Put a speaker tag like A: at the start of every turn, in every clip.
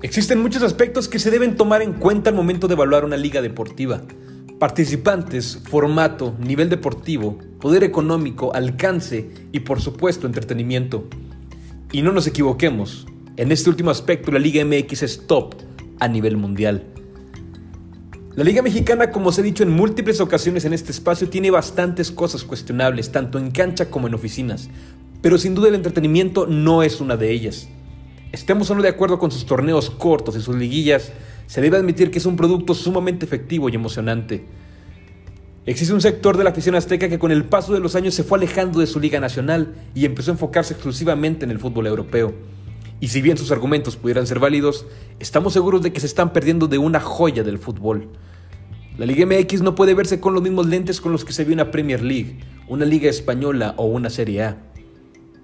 A: Existen muchos aspectos que se deben tomar en cuenta al momento de evaluar una liga deportiva. Participantes, formato, nivel deportivo, poder económico, alcance y por supuesto entretenimiento. Y no nos equivoquemos, en este último aspecto la Liga MX es top a nivel mundial. La Liga Mexicana, como os he dicho en múltiples ocasiones en este espacio, tiene bastantes cosas cuestionables, tanto en cancha como en oficinas, pero sin duda el entretenimiento no es una de ellas. Estemos o no de acuerdo con sus torneos cortos y sus liguillas, se debe admitir que es un producto sumamente efectivo y emocionante. Existe un sector de la afición azteca que con el paso de los años se fue alejando de su liga nacional y empezó a enfocarse exclusivamente en el fútbol europeo. Y si bien sus argumentos pudieran ser válidos, estamos seguros de que se están perdiendo de una joya del fútbol. La Liga MX no puede verse con los mismos lentes con los que se ve una Premier League, una Liga Española o una Serie A.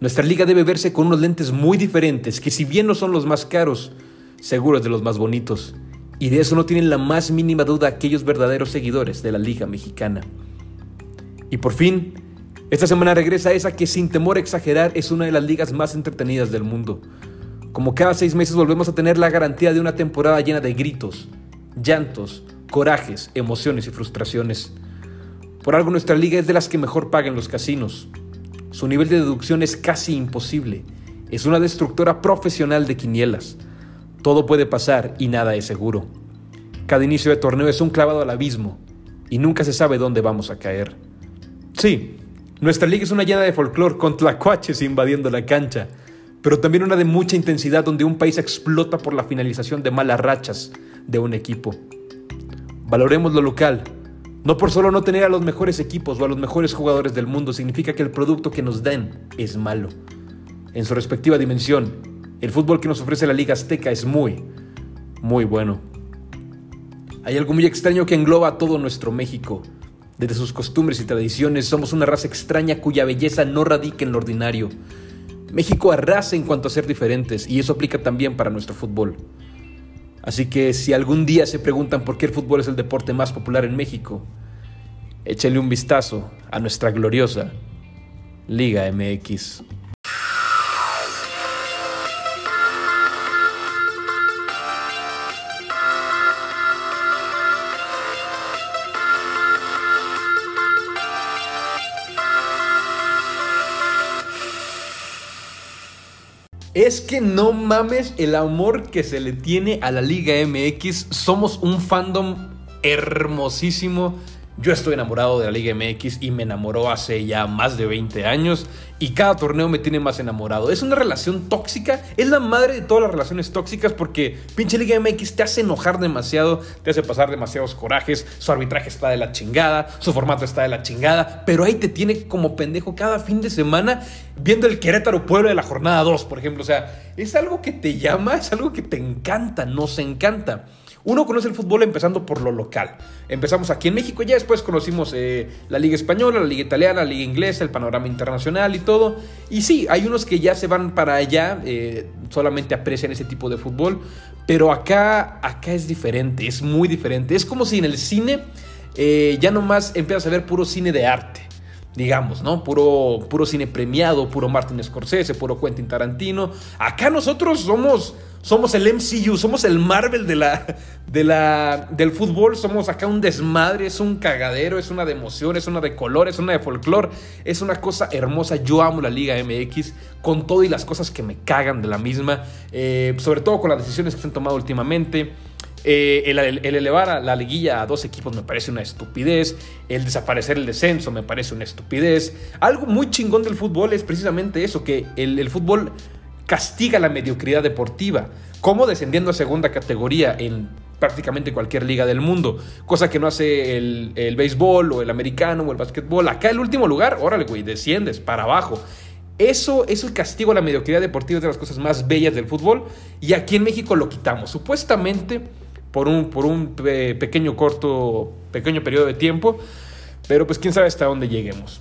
A: Nuestra liga debe verse con unos lentes muy diferentes, que si bien no son los más caros, seguros de los más bonitos. Y de eso no tienen la más mínima duda aquellos verdaderos seguidores de la Liga Mexicana. Y por fin, esta semana regresa esa que sin temor a exagerar es una de las ligas más entretenidas del mundo. Como cada seis meses volvemos a tener la garantía de una temporada llena de gritos, llantos, corajes, emociones y frustraciones. Por algo nuestra liga es de las que mejor pagan los casinos. Su nivel de deducción es casi imposible. Es una destructora profesional de quinielas. Todo puede pasar y nada es seguro. Cada inicio de torneo es un clavado al abismo y nunca se sabe dónde vamos a caer. Sí, nuestra liga es una llena de folclore con tlacuaches invadiendo la cancha, pero también una de mucha intensidad donde un país explota por la finalización de malas rachas de un equipo. Valoremos lo local. No por solo no tener a los mejores equipos o a los mejores jugadores del mundo significa que el producto que nos den es malo. En su respectiva dimensión, el fútbol que nos ofrece la Liga Azteca es muy, muy bueno. Hay algo muy extraño que engloba a todo nuestro México. Desde sus costumbres y tradiciones somos una raza extraña cuya belleza no radica en lo ordinario. México arrasa en cuanto a ser diferentes y eso aplica también para nuestro fútbol. Así que si algún día se preguntan por qué el fútbol es el deporte más popular en México, échenle un vistazo a nuestra gloriosa Liga MX. Es que no mames el amor que se le tiene a la Liga MX. Somos un fandom hermosísimo. Yo estoy enamorado de la Liga MX y me enamoró hace ya más de 20 años y cada torneo me tiene más enamorado. Es una relación tóxica, es la madre de todas las relaciones tóxicas porque pinche Liga MX te hace enojar demasiado, te hace pasar demasiados corajes, su arbitraje está de la chingada, su formato está de la chingada, pero ahí te tiene como pendejo cada fin de semana viendo el Querétaro Pueblo de la jornada 2, por ejemplo. O sea, es algo que te llama, es algo que te encanta, nos encanta. Uno conoce el fútbol empezando por lo local. Empezamos aquí en México, ya después conocimos eh, la Liga Española, la Liga Italiana, la Liga Inglesa, el panorama internacional y todo. Y sí, hay unos que ya se van para allá, eh, solamente aprecian ese tipo de fútbol, pero acá, acá es diferente, es muy diferente. Es como si en el cine eh, ya nomás empiezas a ver puro cine de arte digamos, ¿no? Puro, puro cine premiado, puro Martin Scorsese, puro Quentin Tarantino. Acá nosotros somos, somos el MCU, somos el Marvel de la, de la, del fútbol, somos acá un desmadre, es un cagadero, es una de emoción, es una de color, es una de folclore, es una cosa hermosa. Yo amo la Liga MX con todo y las cosas que me cagan de la misma, eh, sobre todo con las decisiones que se han tomado últimamente. Eh, el, elevar a la liguilla a dos equipos me parece una estupidez. El desaparecer el descenso me parece una estupidez. Algo muy chingón del fútbol es precisamente eso, que el, fútbol castiga la mediocridad deportiva, como descendiendo a segunda categoría en prácticamente cualquier liga del mundo, cosa que no hace el, el béisbol o el americano o el básquetbol. Acá el último lugar, órale, güey, desciendes para abajo. Eso, es castigo a la mediocridad deportiva, es de las cosas más bellas del fútbol, y aquí en México lo quitamos. Supuestamente por un, por un pequeño corto, pequeño periodo de tiempo, pero pues quién sabe hasta dónde lleguemos.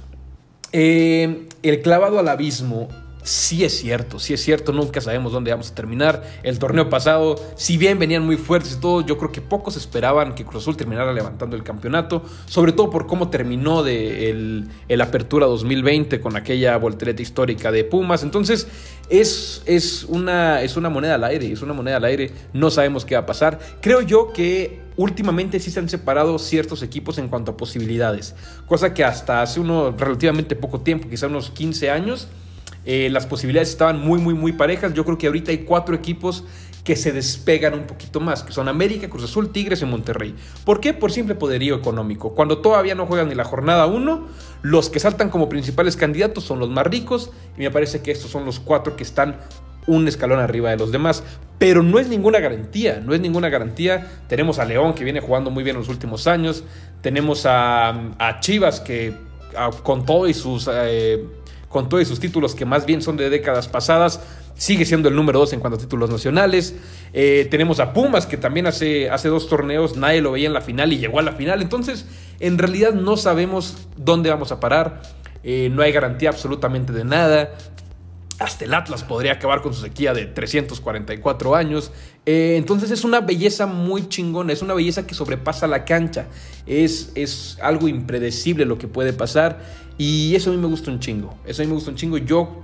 A: Eh, el clavado al abismo sí es cierto, sí es cierto, nunca sabemos dónde vamos a terminar. El torneo pasado, si bien venían muy fuertes y todo, yo creo que pocos esperaban que Cruz Azul terminara levantando el campeonato, sobre todo por cómo terminó de el, Apertura 2020 con aquella voltereta histórica de Pumas. Entonces, es, es, una, es una moneda al aire, es una moneda al aire, no sabemos qué va a pasar. Creo yo que últimamente sí se han separado ciertos equipos en cuanto a posibilidades, cosa que hasta hace uno relativamente poco tiempo, quizá unos 15 años, eh, las posibilidades estaban muy, muy, muy parejas. Yo creo que ahorita hay cuatro equipos que se despegan un poquito más, que son América, Cruz Azul, Tigres y Monterrey. ¿Por qué? Por simple poderío económico. Cuando todavía no juegan ni la jornada 1, los que saltan como principales candidatos son los más ricos y me parece que estos son los cuatro que están un escalón arriba de los demás. Pero no es ninguna garantía, no es ninguna garantía. Tenemos a León que viene jugando muy bien en los últimos años. Tenemos a, Chivas que con todo y sus... Eh, con todos sus títulos que más bien son de décadas pasadas, sigue siendo el número dos en cuanto a títulos nacionales. Eh, tenemos a Pumas, que también hace, hace dos torneos nadie lo veía en la final y llegó a la final. Entonces, en realidad no sabemos dónde vamos a parar. Eh, no hay garantía absolutamente de nada. Hasta el Atlas podría acabar con su sequía de 344 años. Eh, entonces es una belleza muy chingona, es una belleza que sobrepasa la cancha. Es, es algo impredecible lo que puede pasar. Y eso a mí me gusta un chingo. Eso a mí me gusta un chingo. Yo,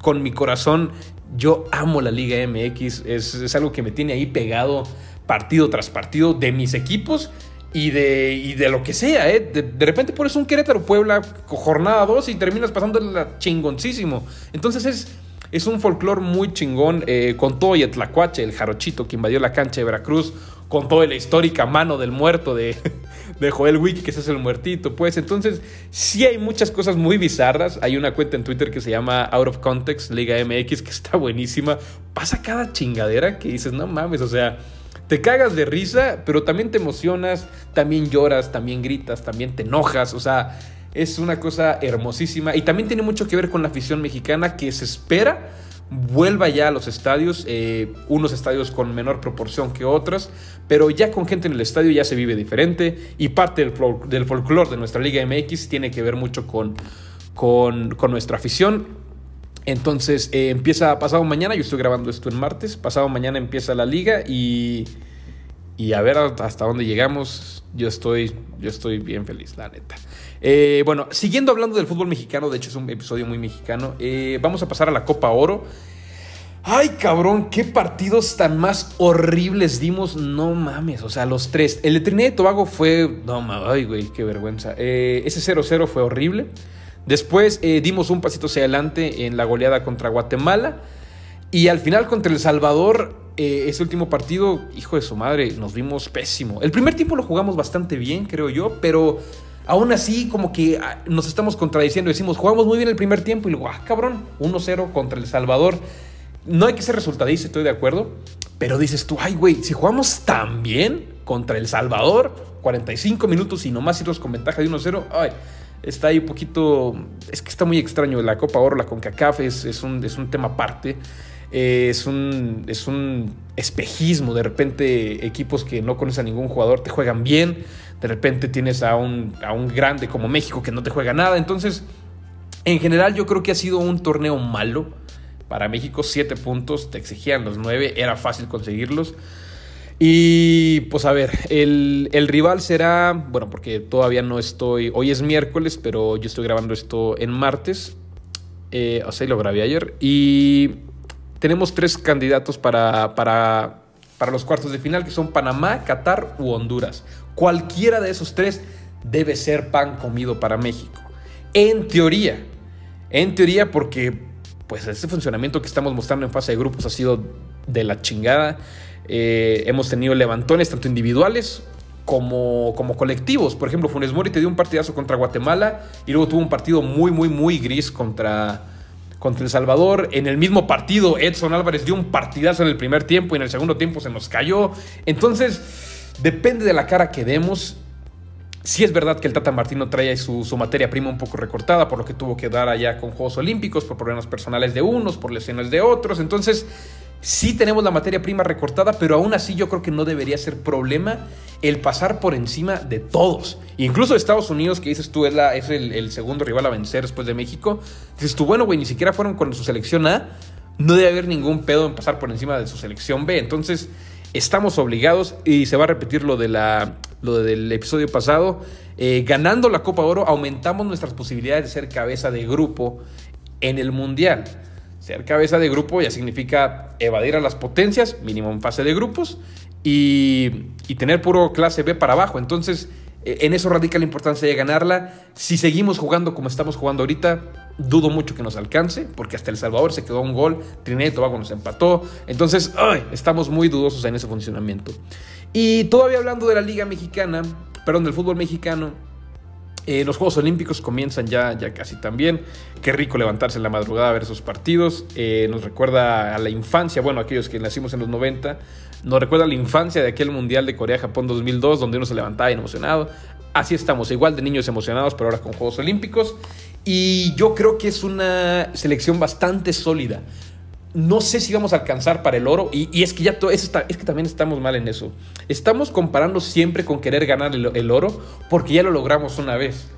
A: con mi corazón, yo amo la Liga MX. Es, algo que me tiene ahí pegado partido tras partido de mis equipos y de, de lo que sea, ¿eh? De, repente pones un Querétaro Puebla jornada 2 y terminas pasando la chingoncísimo. Entonces es, es un folclore muy chingón, eh, con todo y el el jarochito que invadió la cancha de Veracruz, con toda la histórica mano del muerto de, de Joel Wiki, que ese es el muertito, pues. Entonces, sí hay muchas cosas muy bizarras. Hay una cuenta en Twitter que se llama Out of Context, Liga MX, que está buenísima. Pasa cada chingadera que dices, no mames, o sea, te cagas de risa, pero también te emocionas, también lloras, también gritas, también te enojas, o sea, es una cosa hermosísima. Y también tiene mucho que ver con la afición mexicana que se espera vuelva ya a los estadios, eh, unos estadios con menor proporción que otros, pero ya con gente en el estadio ya se vive diferente y parte del, del folclore de nuestra Liga MX tiene que ver mucho con, con, nuestra afición. Entonces eh, empieza pasado mañana, yo estoy grabando esto en martes, pasado mañana empieza la liga y, y a ver hasta dónde llegamos. Yo estoy, yo estoy bien feliz, la neta. Eh, bueno, siguiendo hablando del fútbol mexicano, de hecho es un episodio muy mexicano, eh, vamos a pasar a la Copa Oro. Ay, cabrón, qué partidos tan más horribles dimos. No mames, o sea, los tres. El de Trinidad y Tobago fue. No mames, ay, güey, qué vergüenza. Ese 0-0 fue horrible. Después dimos un pasito hacia adelante en la goleada contra Guatemala. Y al final contra El Salvador, ese último partido, hijo de su madre, nos vimos pésimo. El primer tiempo lo jugamos bastante bien, creo yo, pero Aún así, como que ah, nos estamos contradiciendo. Decimos, jugamos muy bien el primer tiempo y luego, ah, cabrón, 1-0 contra El Salvador. No hay que ser resultadista, estoy de acuerdo. Pero dices tú, ay, güey, si jugamos tan bien contra El Salvador, 45 minutos y nomás irnos con ventaja de 1-0, ay, está ahí un poquito. Es que está muy extraño. La Copa Oro, la CONCACAF es, es, un, es un tema aparte. es, un, es un espejismo. De repente, equipos que no conocen a ningún jugador te juegan bien de repente tienes a un, a un grande como México que no te juega nada. Entonces, en general yo creo que ha sido un torneo malo. Para México, siete puntos, te exigían los nueve, era fácil conseguirlos. Y pues a ver, el, rival será, bueno, porque todavía no estoy, hoy es miércoles, pero yo estoy grabando esto en martes, eh, o sea, lo grabé ayer, y tenemos tres candidatos para, para, para los cuartos de final, que son Panamá, Qatar u Honduras. Cualquiera de esos tres debe ser pan comido para México. En teoría. En teoría porque pues este funcionamiento que estamos mostrando en fase de grupos ha sido de la chingada. Eh, hemos tenido levantones tanto individuales como, como colectivos. Por ejemplo, Funes Mori te dio un partidazo contra Guatemala y luego tuvo un partido muy, muy, muy gris contra, contra El Salvador. En el mismo partido, Edson Álvarez dio un partidazo en el primer tiempo y en el segundo tiempo se nos cayó. Entonces Depende de la cara que demos. Si es verdad que el Tata Martino trae su, materia prima un poco recortada por lo que tuvo que dar allá con Juegos Olímpicos, por problemas personales de unos, por lesiones de otros. Entonces, Sí tenemos la materia prima recortada, pero aún así yo creo que no debería ser problema el pasar por encima de todos. Incluso Estados Unidos, que dices tú es, el, segundo rival a vencer después de México, dices tú, bueno, güey, ni siquiera fueron con su selección A, no debe haber ningún pedo en pasar por encima de su selección B. Entonces, estamos obligados, y se va a repetir lo, de la, lo del episodio pasado, eh, ganando la Copa Oro aumentamos nuestras posibilidades de ser cabeza de grupo en el Mundial. Ser cabeza de grupo ya significa evadir a las potencias, mínimo en fase de grupos, y, tener puro clase B para abajo. Entonces, e, en eso radica la importancia de ganarla. Si seguimos jugando como estamos jugando ahorita, dudo mucho que nos alcance, porque hasta El Salvador se quedó un gol, Trinidad y Tobago nos empató. Entonces, estamos muy dudosos en ese funcionamiento. Y todavía hablando de la Liga Mexicana, perdón, del fútbol mexicano, eh, los Juegos Olímpicos comienzan ya, ya casi también. Qué rico levantarse en la madrugada a ver esos partidos. Eh, nos recuerda a la infancia, bueno, aquellos que nacimos en los 90, nos recuerda a la infancia de aquel Mundial de Corea-Japón 2002, donde uno se levantaba emocionado. Así estamos, igual de niños emocionados, pero ahora con Juegos Olímpicos. Y yo creo que es una selección bastante sólida no sé si vamos a alcanzar para el oro. Y, es que ya todo, es, que también estamos mal en eso. Estamos comparando siempre con querer ganar el, oro porque ya lo logramos una vez.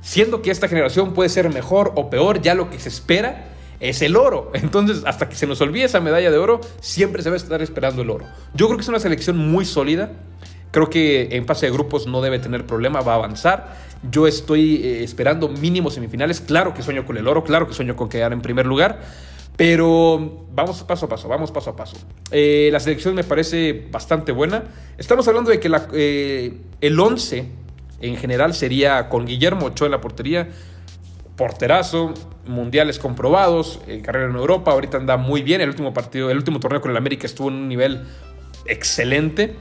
A: Siendo que esta generación puede ser mejor o peor, ya lo que se espera es el oro. Entonces, hasta que se nos olvide esa medalla de oro, siempre se va a estar esperando el oro. Yo creo que es una selección muy sólida. Creo que en fase de grupos no debe tener problema, va a avanzar. Yo estoy eh, esperando mínimo semifinales. Claro que sueño con el oro, claro que sueño con quedar en primer lugar. Pero vamos paso a paso, vamos paso a paso. Eh, la selección me parece bastante buena. Estamos hablando de que eh, el 11 en general sería con Guillermo Ochoa en la portería, porterazo, mundiales comprobados, eh, carrera en Europa, ahorita anda muy bien. El último partido, el último torneo con el América estuvo en un nivel excelente.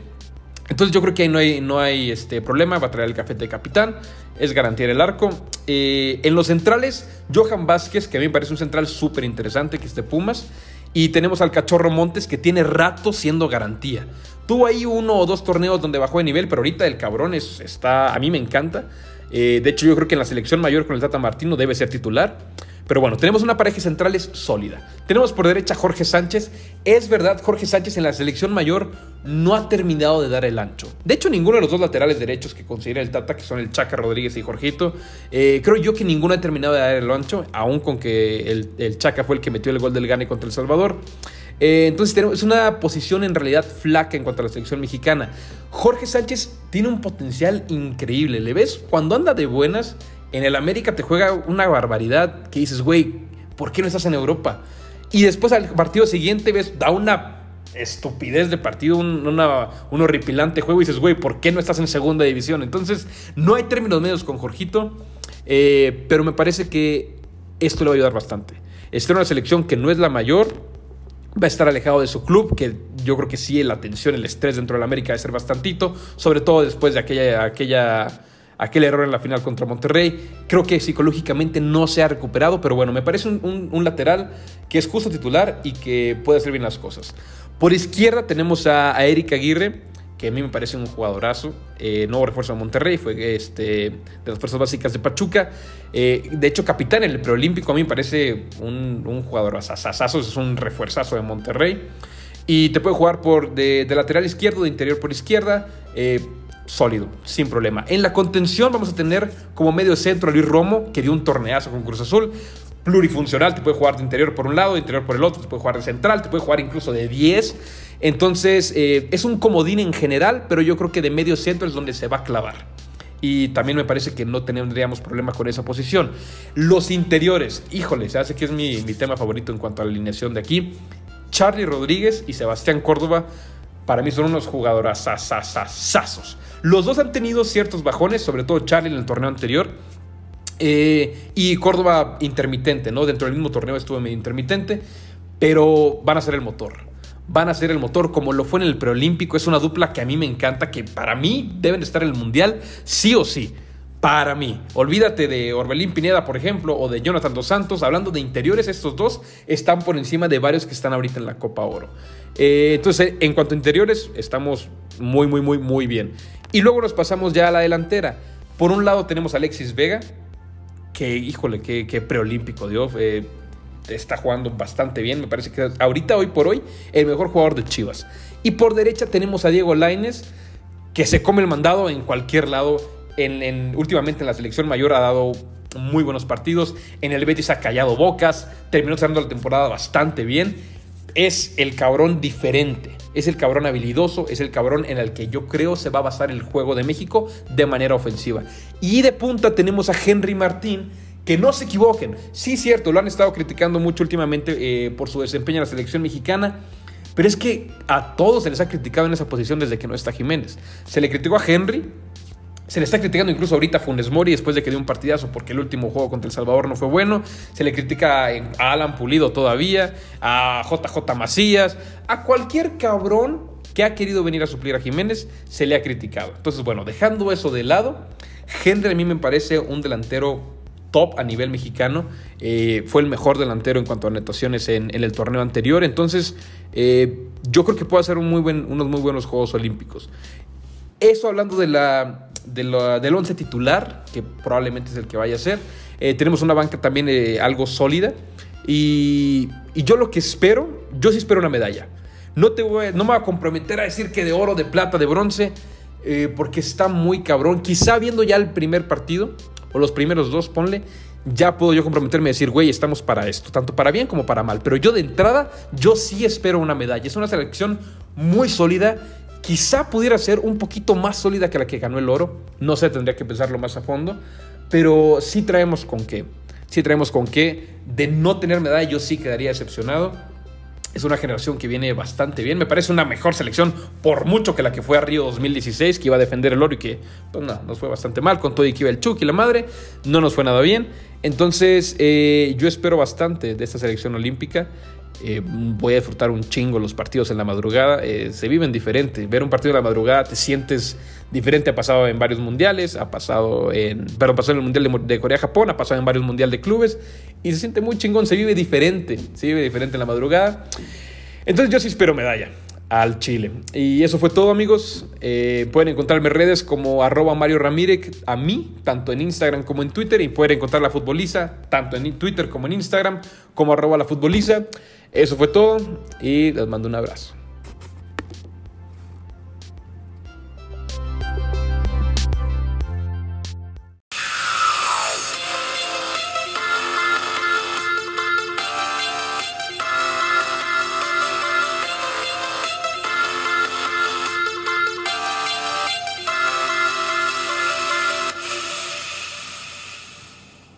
A: Entonces yo creo que ahí no hay, no hay este problema, va a traer el café de capitán, es garantía el arco. Eh, en los centrales, Johan Vázquez, que a mí me parece un central súper interesante, que es de Pumas. Y tenemos al Cachorro Montes, que tiene rato siendo garantía. Tuvo ahí uno o dos torneos donde bajó de nivel, pero ahorita el cabrón es, está, a mí me encanta. Eh, de hecho, yo creo que en la selección mayor con el Tata Martino debe ser titular. Pero bueno, tenemos una pareja central sólida. Tenemos por derecha Jorge Sánchez. Es verdad, Jorge Sánchez en la selección mayor no ha terminado de dar el ancho. De hecho, ninguno de los dos laterales derechos que considera el Tata, que son el Chaca Rodríguez y Jorgito, eh, creo yo que ninguno ha terminado de dar el ancho, aún con que el, el Chaca fue el que metió el gol del Gane contra El Salvador. Eh, entonces tenemos, es una posición en realidad flaca en cuanto a la selección mexicana. Jorge Sánchez tiene un potencial increíble. ¿Le ves? Cuando anda de buenas, en el América te juega una barbaridad que dices, güey, ¿por qué no estás en Europa? Y después al partido siguiente ves, da una estupidez de partido, un, horripilante juego y dices, güey, ¿por qué no estás en segunda división? Entonces, no hay términos medios con Jorgito, eh, pero me parece que esto le va a ayudar bastante. Está en una selección que no es la mayor, va a estar alejado de su club, que yo creo que sí, la tensión, el estrés dentro de la América va a ser bastantito, sobre todo después de aquella, aquella, aquel error en la final contra Monterrey. Creo que psicológicamente no se ha recuperado, pero bueno, me parece un, lateral que es justo titular y que puede hacer bien las cosas. Por izquierda tenemos a, a Eric Aguirre, a mí me parece un jugadorazo. Eh, nuevo refuerzo de Monterrey, fue este, de las fuerzas básicas de Pachuca. Eh, de hecho, capitán en el preolímpico, a mí me parece un, un jugador asasazo, es un refuerzazo de Monterrey. Y te puede jugar por de, lateral izquierdo, de interior por izquierda. Eh, sólido, sin problema. En la contención vamos a tener como medio centro Luis Romo, que dio un torneazo con Cruz Azul plurifuncional, te puede jugar de interior por un lado, de interior por el otro, te puede jugar de central, te puede jugar incluso de 10. Entonces, eh, es un comodín en general, pero yo creo que de medio centro es donde se va a clavar. Y también me parece que no tendríamos problema con esa posición. Los interiores, híjole, se hace que es mi, tema favorito en cuanto a la alineación de aquí. Charlie Rodríguez y Sebastián Córdoba, para mí son unos jugadores. Los dos han tenido ciertos bajones, sobre todo Charlie en el torneo anterior eh, y Córdoba intermitente, ¿no? Dentro del mismo torneo estuvo medio intermitente, pero van a ser el motor. Van a ser el motor como lo fue en el preolímpico. Es una dupla que a mí me encanta, que para mí deben estar en el mundial sí o sí. Para mí. Olvídate de Orbelín Pineda, por ejemplo, o de Jonathan Dos Santos. Hablando de interiores, estos dos están por encima de varios que están ahorita en la Copa Oro. Eh, entonces, en cuanto a interiores, estamos muy, muy, muy, muy bien. Y luego nos pasamos ya a la delantera. Por un lado tenemos a Alexis Vega, que, híjole, qué, preolímpico dio. Eh, está jugando bastante bien. Me parece que ahorita, hoy por hoy, el mejor jugador de Chivas. Y por derecha tenemos a Diego Laines, que se come el mandado en cualquier lado. En, últimamente en la selección mayor ha dado muy buenos partidos. En el Betis ha callado bocas. Terminó cerrando la temporada bastante bien. Es el cabrón diferente. Es el cabrón habilidoso. Es el cabrón en el que yo creo se va a basar el juego de México de manera ofensiva. Y de punta tenemos a Henry Martín que no se equivoquen. Sí, cierto, lo han estado criticando mucho últimamente eh, por su desempeño en la selección mexicana. Pero es que a todos se les ha criticado en esa posición desde que no está Jiménez. Se le criticó a Henry, se le está criticando incluso ahorita a Funes Mori después de que dio un partidazo porque el último juego contra El Salvador no fue bueno. Se le critica a Alan Pulido todavía, a JJ Macías, a cualquier cabrón que ha querido venir a suplir a Jiménez, se le ha criticado. Entonces, bueno, dejando eso de lado, Henry a mí me parece un delantero top a nivel mexicano. Eh, fue el mejor delantero en cuanto a anotaciones en, el torneo anterior. Entonces, eh, yo creo que puede hacer muy unos muy buenos Juegos Olímpicos. Eso hablando de la, del once titular, que probablemente es el que vaya a ser. Eh, tenemos una banca también algo sólida. Y, y, yo lo que espero, yo sí espero una medalla. No, te no me voy a comprometer a decir que de oro, de plata, de bronce, porque está muy cabrón. Quizá viendo ya el primer partido, o los primeros dos, ponle, ya puedo yo comprometerme a decir, güey, estamos para esto, tanto para bien como para mal. Pero yo de entrada, yo sí espero una medalla. Es una selección muy sólida. Quizá pudiera ser un poquito más sólida que la que ganó el oro. No sé, tendría que pensarlo más a fondo. Pero sí traemos con qué. Sí traemos con qué. De no tener medalla, yo sí quedaría decepcionado. Es una generación que viene bastante bien. Me parece una mejor selección por mucho que la que fue a Río 2016, que iba a defender el oro y que pues, no, nos fue bastante mal con todo y que iba el Chuck y la madre. No nos fue nada bien. Entonces, eh, yo espero bastante de esta selección olímpica. Eh, voy a disfrutar un chingo los partidos en la madrugada. Eh, se viven diferente. Ver un partido en la madrugada te sientes diferente. Ha pasado en varios mundiales, ha pasado en, perdón, pasó en el mundial de, Corea-Japón, ha pasado en varios mundiales de clubes y se siente muy chingón. Se vive diferente, se vive diferente en la madrugada. Entonces yo sí espero medalla al Chile. Y eso fue todo, amigos. Eh, pueden encontrarme en redes como arroba Mario Ramírez a mí, tanto en Instagram como en Twitter. Y pueden encontrar la futboliza, tanto en Twitter como en Instagram, como arroba la futboliza. Eso fue todo y les mando un abrazo.